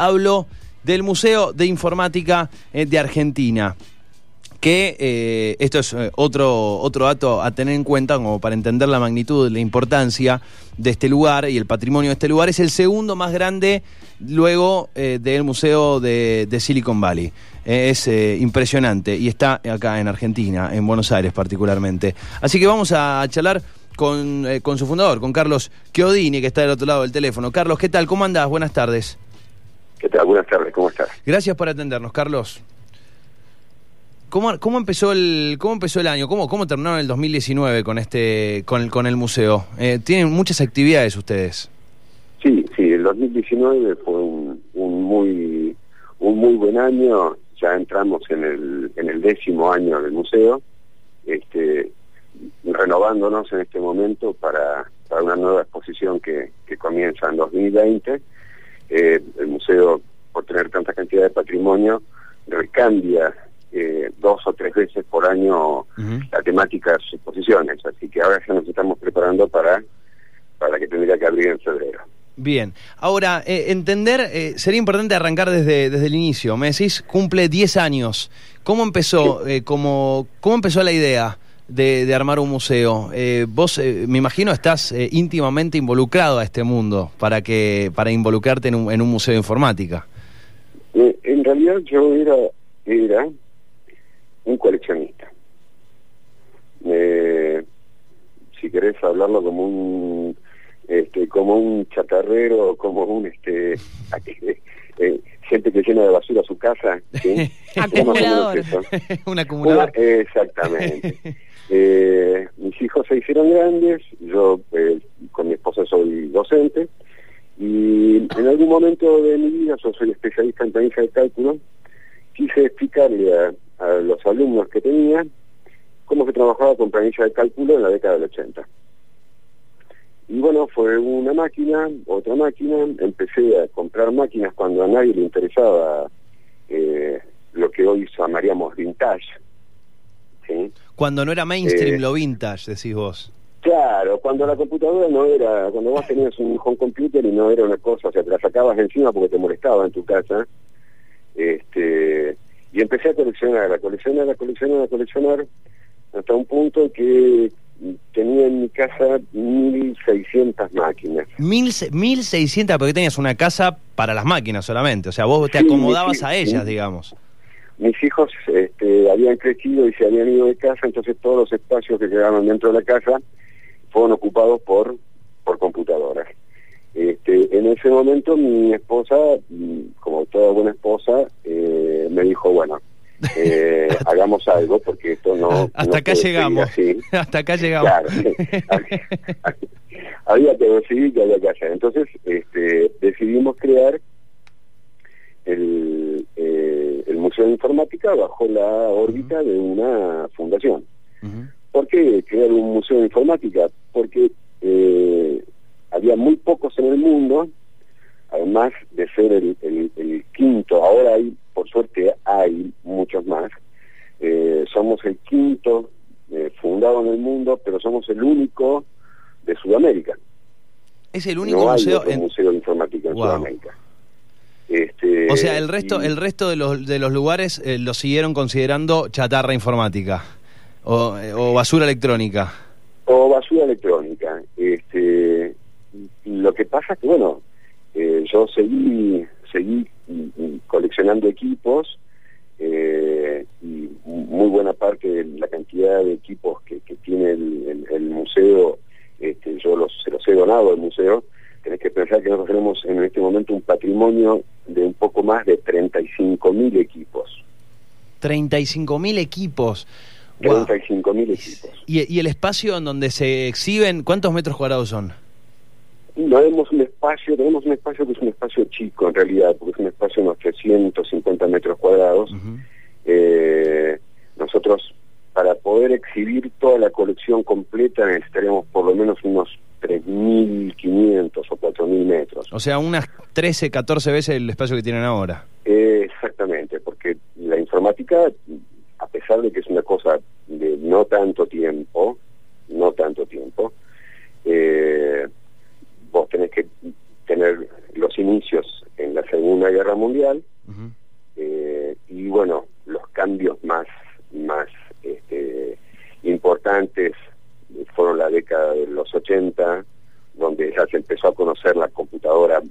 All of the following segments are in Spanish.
Hablo del Museo de Informática eh, de Argentina. Que eh, esto es eh, otro, otro dato a tener en cuenta, como para entender la magnitud, la importancia de este lugar y el patrimonio de este lugar. Es el segundo más grande luego del Museo de, de Silicon Valley. es impresionante y está acá en Argentina, en Buenos Aires particularmente. Así que vamos a charlar con, con su fundador, con Carlos Chiodini, que está del otro lado del teléfono. Carlos, ¿qué tal? ¿Cómo andás? Buenas tardes. ¿Qué tal? Buenas tardes, ¿cómo estás? Gracias por atendernos, Carlos. ¿Cómo, cómo empezó el cómo empezó el año? ¿Cómo, cómo terminaron el 2019 con este con el, con el museo? Eh, tienen muchas actividades ustedes. Sí, sí, el 2019 fue un, un muy un muy buen año. Ya entramos en el en el décimo año del museo, este renovándonos en este momento para, para una nueva exposición que, que comienza en 2020 eh, el museo, por tener tanta cantidad de patrimonio, recambia eh, dos o tres veces por año la temática de sus exposiciones. Así que ahora ya nos estamos preparando para, para que tendría que abrir en febrero. Bien, ahora, eh, entender, sería importante arrancar desde, desde el inicio. Me decís, cumple 10 años. ¿Cómo empezó, cómo, cómo empezó la idea? De, armar un museo. Eh, vos, eh, me imagino, estás eh, íntimamente involucrado a este mundo para que para involucrarte en un, en un museo de informática. en realidad yo era, era un coleccionista. si querés hablarlo como un este, como un chatarrero, como un este gente que llena de basura su casa. acumulador. un acumulador. exactamente. Eh, mis hijos se hicieron grandes, yo eh, con mi esposa soy docente, y en algún momento de mi vida, yo soy especialista en planilla de cálculo, quise explicarle a, los alumnos que tenía cómo se trabajaba con planilla de cálculo en la década del 80. Y bueno, fue una máquina, otra máquina, empecé a comprar máquinas cuando a nadie le interesaba eh, lo que hoy llamaríamos vintage, cuando no era mainstream eh, lo vintage, decís vos. Claro, cuando la computadora no era, cuando vos tenías un home computer y no era una cosa, o sea, te la sacabas encima porque te molestaba en tu casa, este, y empecé a coleccionar, a coleccionar, a coleccionar, a coleccionar, hasta un punto que tenía en mi casa 1.600 máquinas. Mil, 1.600, porque tenías una casa para las máquinas solamente, o sea, vos te acomodabas a ellas, digamos mis hijos este, habían crecido y se habían ido de casa, entonces todos los espacios que quedaban dentro de la casa fueron ocupados por, por computadoras. Este, en ese momento mi esposa, mm, como toda buena esposa, eh, me dijo, bueno, eh, hagamos algo porque esto no... Hasta acá llegamos. Hasta acá llegamos. Claro, había que decidir que había que hacer. Entonces este, decidimos crear el Museo de Informática bajo la órbita de una fundación. ¿Por qué crear un museo de informática? Porque eh, había muy pocos en el mundo, además de ser el, el, quinto, ahora hay, por suerte hay muchos más, eh, somos el quinto fundado en el mundo, pero somos el único de Sudamérica. Es el único museo, museo de informática en Sudamérica. Este, o sea, el resto, el resto de los, de los lugares eh, lo siguieron considerando chatarra informática o, o, basura electrónica. O basura electrónica. Este, lo que pasa es que, bueno, eh, yo seguí, seguí coleccionando equipos eh, y muy buena parte de la cantidad de equipos que, que tiene el, el, museo, este, yo los, se los he donado al museo tenés que pensar que nosotros tenemos en este momento un patrimonio de un poco más de 35 mil equipos. 35 mil equipos. 35 mil equipos. ¿Y, ¿Y el espacio en donde se exhiben, cuántos metros cuadrados son? No tenemos un espacio, tenemos un espacio que es un espacio chico en realidad, porque es un espacio de unos 350 metros cuadrados. eh, nosotros, para poder exhibir toda la colección completa, necesitaríamos por lo menos unos 3.500 o 4.000 metros. O sea, unas 13, 14 veces el espacio que tienen ahora. exactamente, porque la informática, a pesar de que es una cosa de no tanto tiempo, no tanto tiempo, eh, vos tenés que tener los inicios en la Segunda Guerra Mundial, eh, y bueno, los cambios más, más este, importantes fueron la década de los 80, donde ya se empezó a conocer la computadora,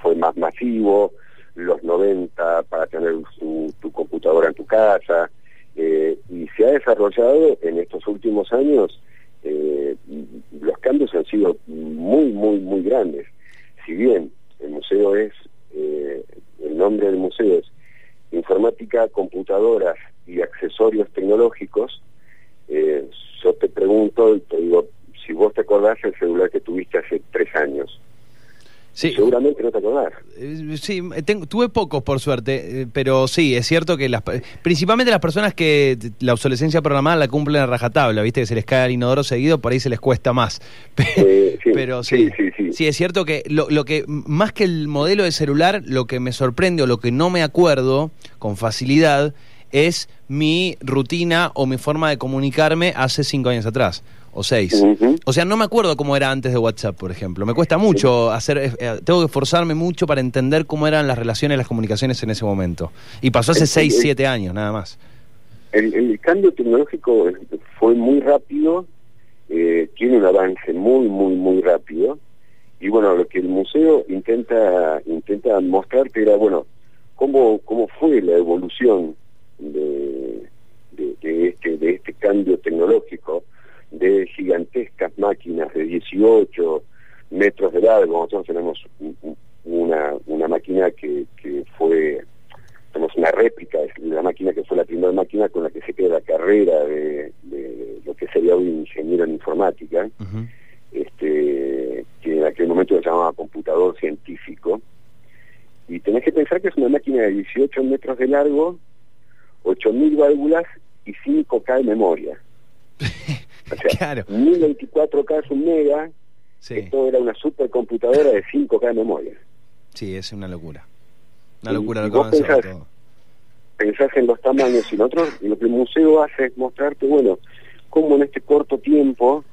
fue más masivo, los 90 para tener tu, computadora en tu casa, eh, y se ha desarrollado en estos últimos años, eh, los cambios han sido muy, muy, muy grandes. Si bien el museo es, eh, el nombre del museo es computadoras y accesorios tecnológicos, yo te pregunto te digo, si vos te acordás el celular que tuviste hace tres años, Sí. Seguramente no te acordás. Eh, sí, tuve pocos por suerte, eh, pero sí, es cierto que las, principalmente las personas que la obsolescencia programada la cumplen a rajatabla, viste que se les cae el inodoro seguido, por ahí se les cuesta más. Pero sí, sí, sí, es cierto que lo, lo que, más que el modelo de celular, lo que me sorprende o lo que no me acuerdo con facilidad es mi rutina o mi forma de comunicarme hace cinco años atrás o seis. O sea, no me acuerdo cómo era antes de WhatsApp, por ejemplo. Me cuesta mucho hacer, eh, eh, tengo que esforzarme mucho para entender cómo eran las relaciones, las comunicaciones en ese momento. Y pasó hace seis, siete años, nada más. El, cambio tecnológico fue muy rápido, eh, tiene un avance muy, muy, muy rápido. Y bueno, lo que el museo intenta intenta mostrarte era, bueno, cómo, cómo fue la evolución de, de, este, de este cambio tecnológico de gigantescas máquinas de 18 metros de largo. Nosotros tenemos una, una máquina que, que fue, tenemos una réplica de la máquina que fue la primera máquina con la que se queda la carrera de, lo que sería un ingeniero en informática, este, que en aquel momento se llamaba computador científico. Y tenés que pensar que es una máquina de 18 metros de largo, 8.000 válvulas y 5K de memoria. Claro. 1024K es un mega, esto era una supercomputadora de 5K de memoria. Sí, es una locura. Una locura lo que pensás, pensás en los tamaños y nosotros lo que el museo hace es mostrarte, bueno, cómo en este corto tiempo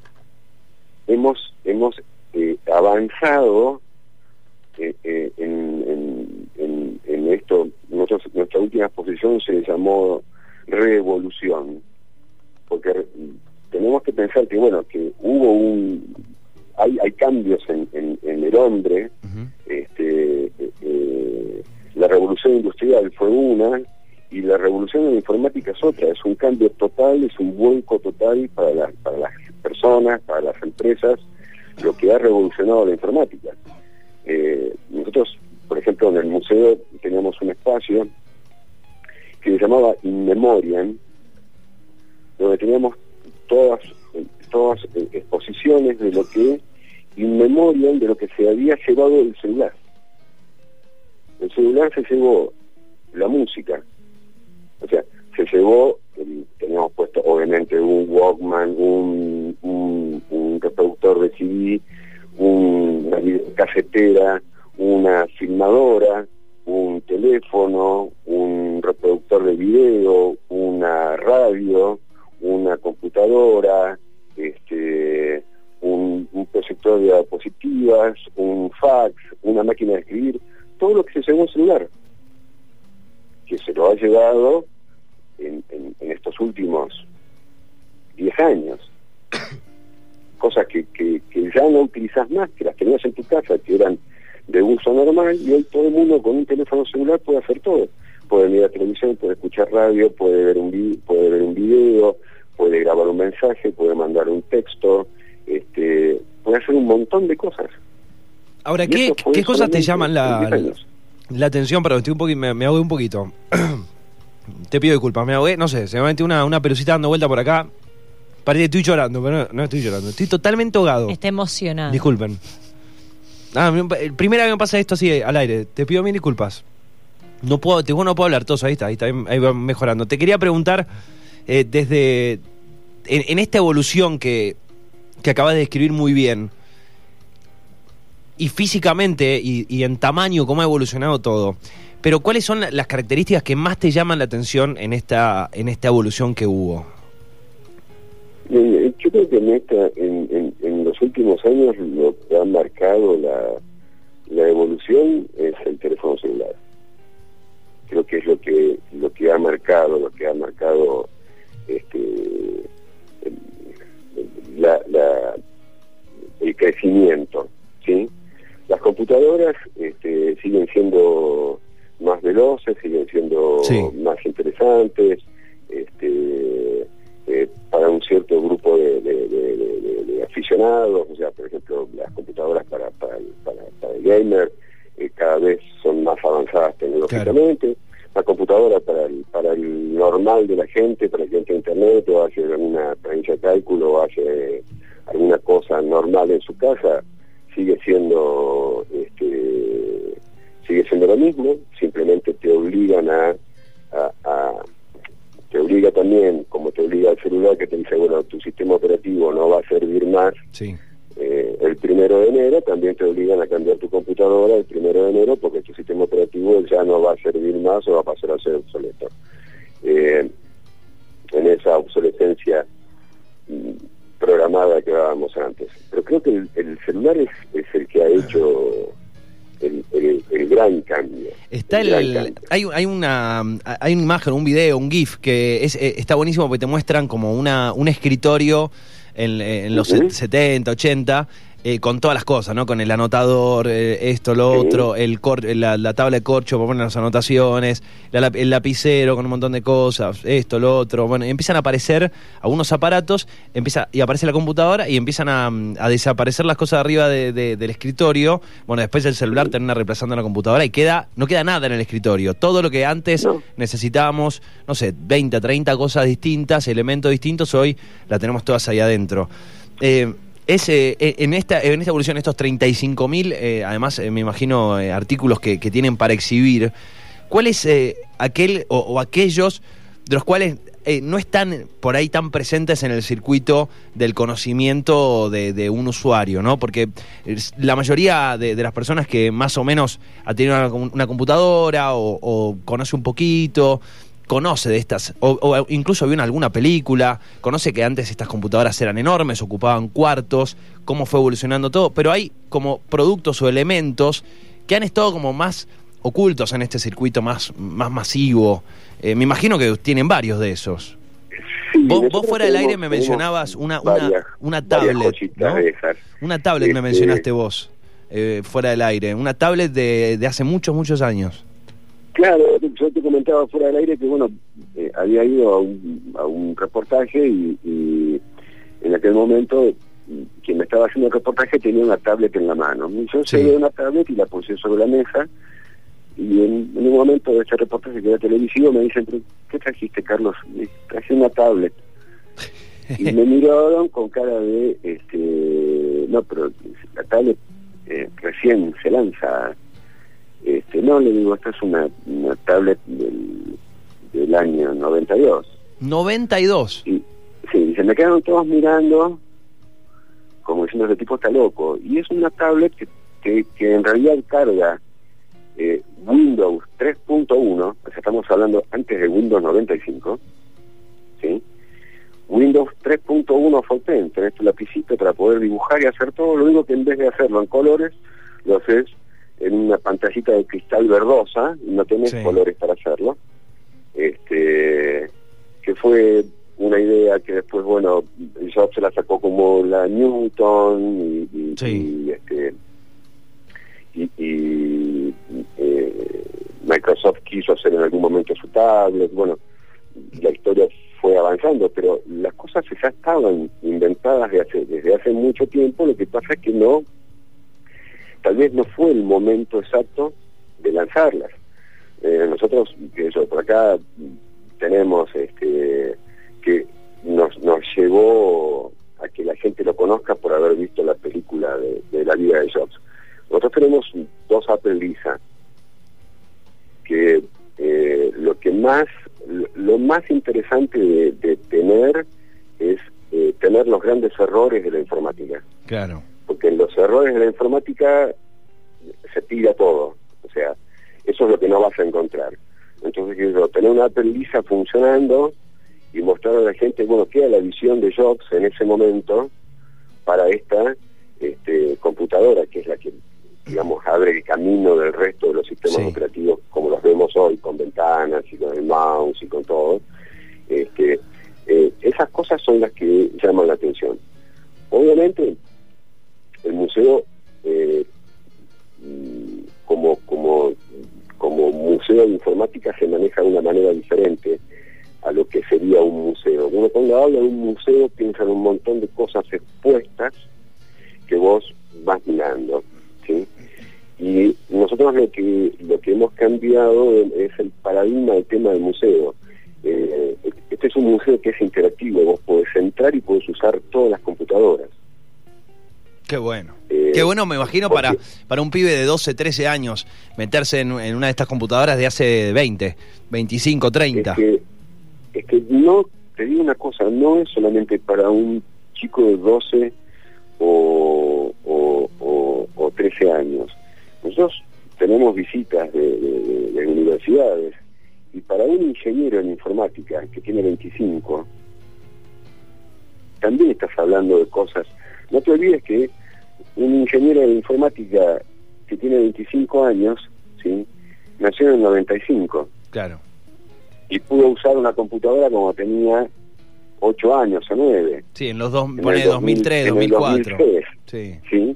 hemos hemos eh, avanzado eh, eh, en, en, en, esto. Nosotros, nuestra última exposición se llamó Revolución, porque tenemos que pensar que, bueno, que hubo un... Hay, hay cambios en, en, el hombre, este, eh, la revolución industrial fue una y la revolución en la informática es otra, es un cambio total, es un vuelco total para, las para las personas, para las empresas, lo que ha revolucionado la informática. Eh, nosotros, por ejemplo, en el museo teníamos un espacio que se llamaba In Memoriam, donde teníamos todas, todas eh, exposiciones de lo que inmemorial de lo que se había llevado el celular. El celular se llevó la música, o sea, se llevó, teníamos puesto obviamente un Walkman, un, un, reproductor de CD, una casetera, una filmadora, un teléfono, un reproductor de video, una radio, una computadora, este, un, un proyector de diapositivas, un fax, una máquina de escribir, todo lo que se llevó un celular, que se lo ha llevado en, estos últimos 10 años. Cosas que, ya no utilizas más, que las tenías en tu casa, que eran de uso normal, y hoy todo el mundo con un teléfono celular puede hacer todo. Puede mirar televisión, puede escuchar radio, puede ver un, puede ver un video, puede grabar un mensaje, puede mandar un texto, este, puede hacer un montón de cosas. Ahora, ¿qué, ¿qué cosas te llaman la, la, atención? Pero estoy un poquito, me, me ahogué un poquito. te pido disculpas, me ahogué, no sé, se me metió una, una pelucita dando vuelta por acá. Parece que estoy llorando, pero no, estoy llorando. Estoy totalmente ahogado. Está emocionado. Disculpen. Ah, el primer vez me pasa esto así al aire. Te pido mil disculpas. No puedo, te, no puedo hablar todo, ahí está, ahí está, ahí va mejorando. Te quería preguntar eh, desde en, esta evolución que, que acabas de describir muy bien, y físicamente y, en tamaño, cómo ha evolucionado todo. Pero ¿cuáles son las características que más te llaman la atención en esta, en esta evolución que hubo? Yo creo que en, esta, en, en, los últimos años lo que ha marcado la, la evolución es el teléfono celular. Creo que es lo que lo que ha marcado, lo que ha marcado este, el, la, el crecimiento, ¿sí? Las computadoras este, siguen siendo más veloces, siguen siendo más interesantes, este, eh, para un cierto grupo de, aficionados, o sea, por ejemplo, las computadoras para, para, para, el gamer eh, cada vez son más avanzadas tecnológicamente. La creo que el, celular es, es, el que ha hecho el, el, gran cambio. Está el, Hay, hay, una hay una imagen, un video, un GIF que es, eh, está buenísimo porque te muestran como una un escritorio en, en los 70, 80 eh, con todas las cosas, ¿no? Con el anotador, eh, esto, lo otro, el la, tabla de corcho para poner las anotaciones, el lapicero con un montón de cosas, esto, lo otro. Bueno, empiezan a aparecer algunos aparatos, empieza y aparece la computadora y empiezan a, desaparecer las cosas arriba del escritorio. Bueno, después el celular termina reemplazando la computadora y queda no queda nada en el escritorio. Todo lo que antes necesitábamos, no sé, 20, 30 cosas distintas, elementos distintos, hoy la tenemos todas ahí adentro. Eh, es, eh, en, esta, en esta evolución, estos 35.000, eh, además eh, me imagino eh, artículos que, que, tienen para exhibir, ¿cuál es aquel o, aquellos de los cuales no están por ahí tan presentes en el circuito del conocimiento de, un usuario, ¿no? Porque la mayoría de, las personas que más o menos ha tenido una, computadora o, o conoce un poquito, conoce de estas, o, incluso vio en alguna película, conoce que antes estas computadoras eran enormes, ocupaban cuartos, cómo fue evolucionando todo, pero hay como productos o elementos que han estado como más ocultos en este circuito más, más masivo. Eh, me imagino que tienen varios de esos. vos, fuera del aire me mencionabas una, una, una tablet, ¿no? Una tablet me este, mencionaste vos, eh, fuera del aire, una tablet de, de hace muchos, muchos años. Claro, yo te comentaba fuera del aire que, bueno, eh, había ido a un, a un reportaje y, en aquel momento quien me estaba haciendo el reportaje tenía una tablet en la mano. Yo sí. una tablet y la puse sobre la mesa y en, un momento de ese reportaje que era televisivo me dicen, ¿qué trajiste, Carlos? traje una tablet. y me miraron con cara de, este, no, pero la tablet eh, recién se lanza este, no, le digo, esta es una, una tablet del, del año 92. ¿92? Y, sí, se me quedaron todos mirando como diciendo, ese tipo está loco. Y es una tablet que, que, en realidad carga eh, Windows 3.1, o sea, estamos hablando antes de Windows 95, ¿sí? Windows 3.1 Fontaine, tenés tu lapicito para poder dibujar y hacer todo, lo único que en vez de hacerlo en colores, lo haces en una pantallita de cristal verdosa, no tenés colores para hacerlo, este, que fue una idea que después, bueno, Jobs se la sacó como la Newton y, este, y, eh, Microsoft quiso hacer en algún momento su tablet, bueno, la historia fue avanzando, pero las cosas ya estaban inventadas hace, desde hace mucho tiempo, lo que pasa es que no tal vez no fue el momento exacto de lanzarlas. Eh, nosotros, que eso, por acá tenemos este que nos, nos llevó a que la gente lo conozca por haber visto la película de, la vida de Jobs. Nosotros tenemos dos Apple que eh, lo que más, lo más interesante de, tener es eh, tener los grandes errores de la informática. Claro porque en los errores de la informática se tira todo, o sea, eso es lo que no vas a encontrar. Entonces, tener una Apple lisa funcionando y mostrar a la gente, bueno, qué era la visión de Jobs en ese momento para esta este, computadora, que es la que digamos, abre el camino del resto de los sistemas Sí. operativos como los vemos hoy, con ventanas y con el bueno, me imagino, para, para un pibe de 12, 13 años meterse en, en una de estas computadoras de hace 20, 25, 30. Es que, es que no, te digo una cosa, no es solamente para un chico de 12 o, o, o- o 13 años. Nosotros tenemos visitas de, de- de- de universidades y para un ingeniero en informática que tiene 25, también estás hablando de cosas. No te olvides que un ingeniero de informática que tiene 25 años, ¿sí? nació en el 95 Claro. y pudo usar una computadora como tenía 8 años o 9. Sí, en los dos, En pone el 2000, 2003, en el 2004. 2003, Sí. ¿sí?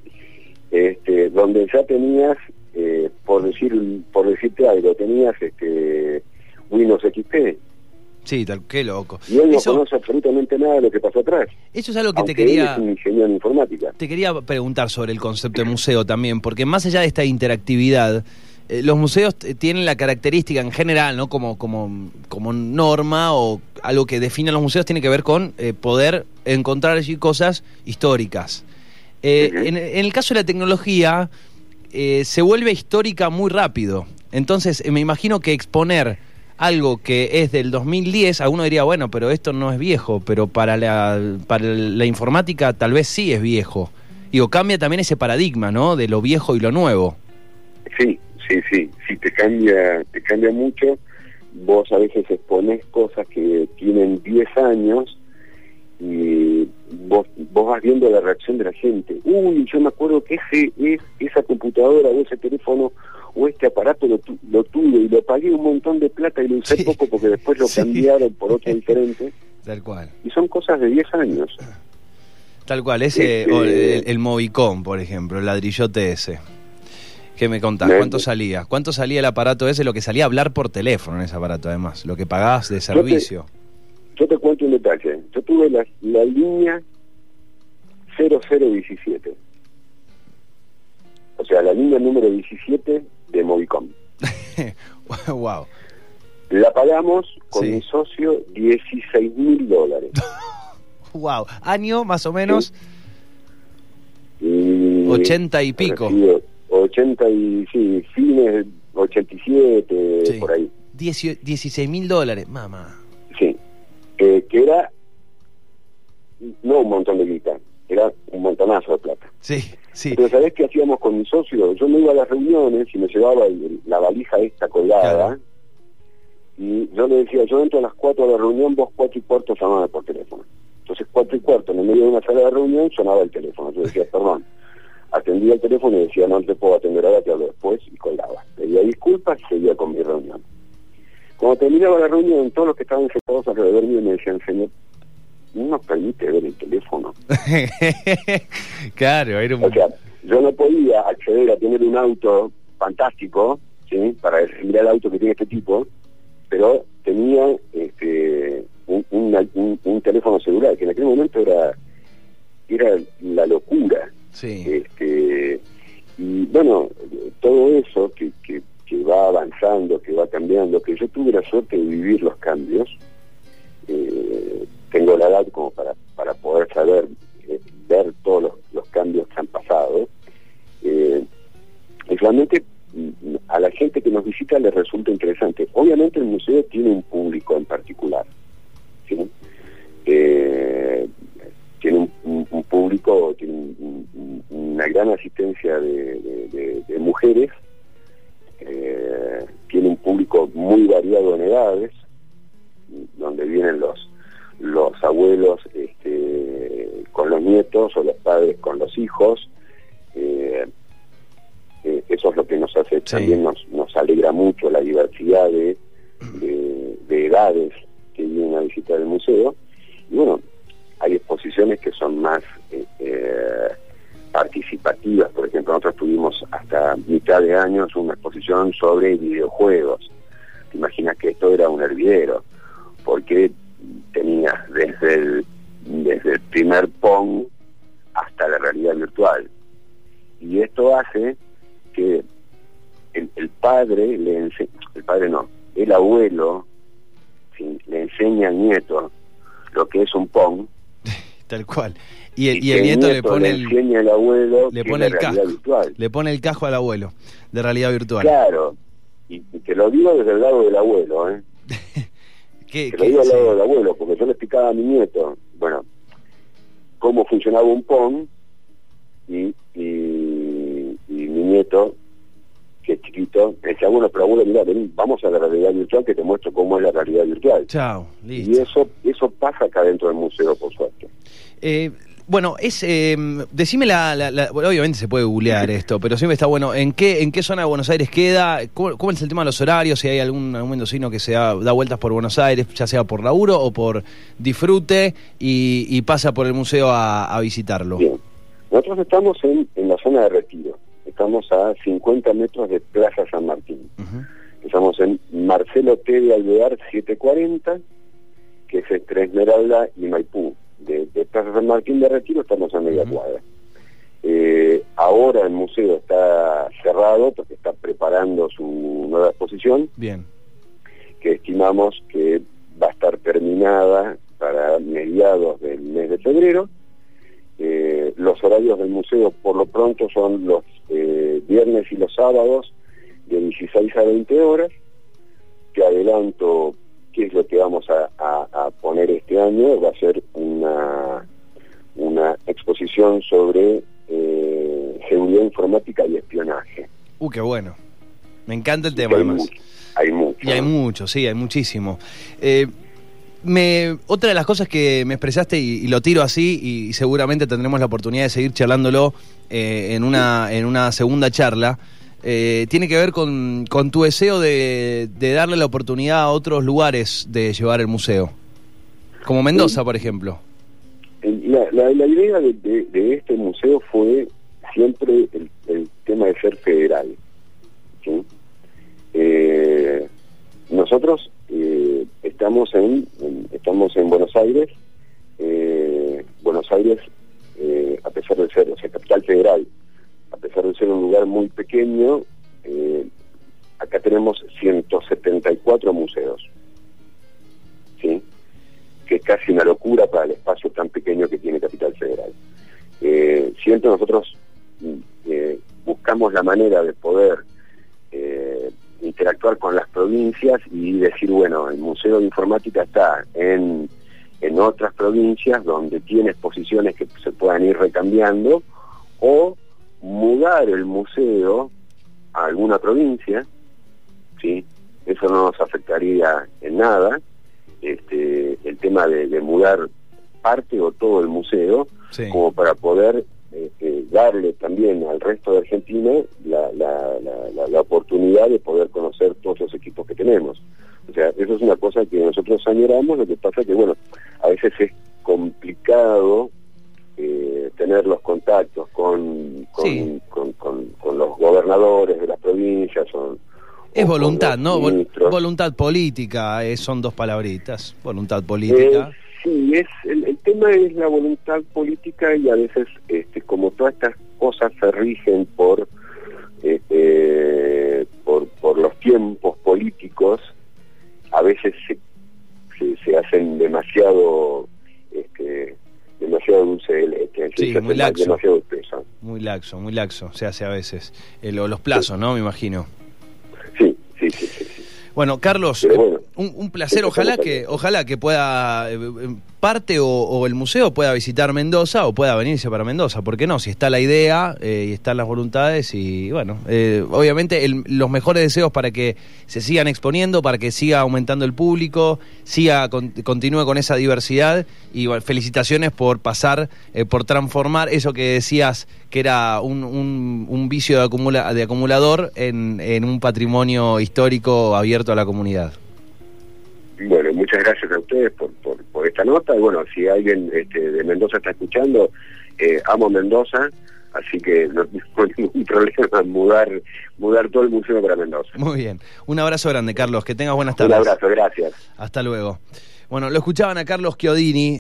Este, donde ya tenías, eh, por decir por decirte algo, tenías este Windows XP. Sí, tal, qué loco. Y él no Eso, conoce absolutamente nada de lo que pasó atrás. eso es algo que te quería... él es un ingeniero en informática. Te quería preguntar sobre el concepto de museo también, porque más allá de esta interactividad, eh, los museos tienen la característica en general, ¿no? Como, como, como norma o algo que define a los museos tiene que ver con eh, poder encontrar allí cosas históricas. Eh, en, en el caso de la tecnología, se vuelve histórica muy rápido. Entonces, me imagino que exponer algo que es del 2010, a uno diría, bueno, pero esto no es viejo, pero para la, para la informática tal vez sí es viejo. Digo, cambia también ese paradigma, ¿no? De lo viejo y lo nuevo. Sí, sí, sí, sí, te cambia, te cambia mucho. Vos a veces exponés cosas que tienen 10 años y vos, vos vas viendo la reacción de la gente. Uy, yo me acuerdo que ese es esa computadora o ese teléfono o este aparato lo, tu- lo tuve y lo pagué un montón de plata y lo usé Sí. poco porque después lo Sí. cambiaron por otro diferente. Tal cual. Y son cosas de 10 años. Tal cual, ese, Este- o el, el Movicom, por ejemplo, el ladrillote ese. ¿Qué me contás? ¿Cuánto salía? ¿Cuánto salía el aparato ese? Lo que salía a hablar por teléfono en ese aparato, además. Lo que pagabas de servicio. Yo te cuento un detalle. Yo tuve la, la línea 0017. O sea, la línea número 17 de Movicom. wow. La pagamos con Sí. mi socio 16 mil dólares. Wow. Año más o menos. Y 80 y pico. habrá sido 80 y sí, fines 87, Sí. por ahí. 16 mil dólares. Mamá. Sí. Eh, que era no un montón de guita, era un montonazo de plata. Sí, sí. Pero ¿sabés qué hacíamos con mi socio? Yo me iba a las reuniones y me llevaba el- la valija esta colgada. Claro. Y yo le decía, yo entro a las 4 de la reunión, vos 4 y cuarto llamame por teléfono. Entonces 4 y cuarto, en el medio de una sala de reunión, sonaba el teléfono. Yo decía, perdón. Atendía el teléfono y decía, no te puedo atender ahora, te hablo después, y colgaba. Pedía disculpas y seguía con mi reunión. Cuando terminaba la reunión, todos los que estaban sentados alrededor mío me decían, señor, no nos permite ver el teléfono. claro, era un... O sea, yo no podía acceder a tener un auto fantástico, ¿sí? Para decir, mira el auto que tiene este tipo, pero tenía este, un, un- un teléfono celular, que en aquel momento era, era la locura. Sí. Este, y bueno, todo eso que, que, que va avanzando, que va cambiando, que yo tuve la suerte de vivir los cambios, eh, tengo la edad como para, para poder saber, eh, ver todos los, cambios que han pasado, eh, y realmente mm, a la gente que nos visita le resulta interesante. Obviamente el museo tiene un público en particular, ¿sí? Eh, tiene un, público, tiene un- un- una gran asistencia de, mujeres, tiene un público muy variado en edades, donde vienen los los abuelos este, con los nietos o los padres con los hijos. eh, entonces también nos, nos alegra mucho la diversidad de, de, edades que vienen a visitar el museo. Y bueno, hay exposiciones que son más eh, eh, participativas, por ejemplo, nosotros tuvimos hasta mitad de años una exposición sobre videojuegos. Te imaginas que esto era un hervidero, porque tenía desde el, desde el primer Pong hasta la realidad virtual. Y esto hace que el, padre le enseña, el padre no, el abuelo le enseña al nieto lo que es un Pong. Tal cual. Y el, nieto, le pone el, el abuelo le pone el casco, le pone el casco al abuelo de realidad virtual. Claro. Y, te lo digo desde el lado del abuelo, ¿eh? ¿Qué, te lo digo al lado del abuelo, porque yo le explicaba a mi nieto, bueno, cómo funcionaba un PON y, y, mi nieto, que es chiquito, decía, bueno, pero abuelo, mira, vamos a la realidad virtual que te muestro cómo es la realidad virtual. Chao, listo. Y eso, eso pasa acá dentro del museo, por suerte. Eh, bueno, es eh, decime la, obviamente se puede googlear esto, pero siempre está bueno. ¿En qué en qué zona de Buenos Aires queda? ¿Cómo, es el tema de los horarios? Si hay algún, algún mendocino que se da, vueltas por Buenos Aires, ya sea por laburo o por disfrute y, pasa por el museo a, visitarlo. Bien. Nosotros estamos en, en, la zona de retiro. Estamos a 50 metros de Plaza San Martín. Estamos en Marcelo T. de Alvear 740, que es entre Esmeralda y Maipú de, de Plaza San Martín de Retiro estamos a media cuadra. Eh, ahora el museo está cerrado porque está preparando su nueva exposición. Bien. Que estimamos que va a estar terminada para mediados del mes de febrero. Eh, los horarios del museo por lo pronto son los eh, viernes y los sábados de 16 a 20 horas. Te adelanto qué es lo que vamos a, poner este año. Va a ser una, una exposición sobre eh, seguridad informática y espionaje. Uh, qué bueno. Me encanta el tema, además. hay mucho. Y hay mucho, sí, hay muchísimo. Eh, me, otra de las cosas que me expresaste, y, lo tiro así, y, seguramente tendremos la oportunidad de seguir charlándolo eh, en, una, en una segunda charla, eh, tiene que ver con, con tu deseo de, darle la oportunidad a otros lugares de llevar el museo, como Mendoza, por ejemplo. La, la, idea de, este museo fue siempre el, tema de ser federal. Eh, nosotros eh, estamos en, estamos en Buenos Aires, Buenos Aires, a pesar de ser, o sea, capital federal, a pesar de ser un lugar muy pequeño, eh, acá tenemos 174 museos, ¿sí? que es casi una locura para el espacio tan pequeño que tiene Capital Federal. Eh, siempre nosotros mm, eh, buscamos la manera de poder interactuar con las provincias y decir, bueno, el Museo de Informática está en, en otras provincias donde tiene exposiciones que se puedan ir recambiando o mudar el museo a alguna provincia, ¿sí? eso no nos afectaría en nada, este, el tema de, mudar parte o todo el museo, como para poder eh, eh, darle también al resto de Argentina la, la, la, oportunidad de poder conocer todos los equipos que tenemos. O sea, eso es una cosa que nosotros añoramos, lo que pasa que, bueno, a veces es complicado eh, tener los contactos con con, con, los gobernadores de las provincias. es voluntad, ¿no? voluntad política, eh, son dos palabritas, voluntad política. Eh, sí, es, el, tema es la voluntad política y a veces, este, como todas estas cosas se rigen por, por, por los tiempos políticos, a veces se, se, se hacen demasiado este, demasiado dulce de leche. Sí, muy laxo. Demasiado Muy laxo, muy laxo se hace a veces. Eh, los plazos, ¿no? Me imagino. Bueno, Carlos, eh, Un, placer, ojalá que, ojalá que pueda eh, parte o, el museo pueda visitar Mendoza o pueda venirse para Mendoza, ¿por qué no? Si está la idea eh, y están las voluntades y bueno, eh, obviamente los mejores deseos para que se sigan exponiendo, para que siga aumentando el público, siga continúe con esa diversidad y felicitaciones por pasar, por transformar eso que decías que era un, un, vicio de, acumula, de acumulador en, en un patrimonio histórico abierto a la comunidad. Bueno, muchas gracias a ustedes por, por, esta nota. Y bueno, si alguien este, de Mendoza está escuchando, eh, amo Mendoza, así que no tengo ningún problema en mudar, mudar todo el museo para Mendoza. Muy bien. Un abrazo grande, Carlos. Que tengas buenas tardes. Un abrazo, gracias. Hasta luego. Bueno, lo escuchaban a Carlos Chiodini.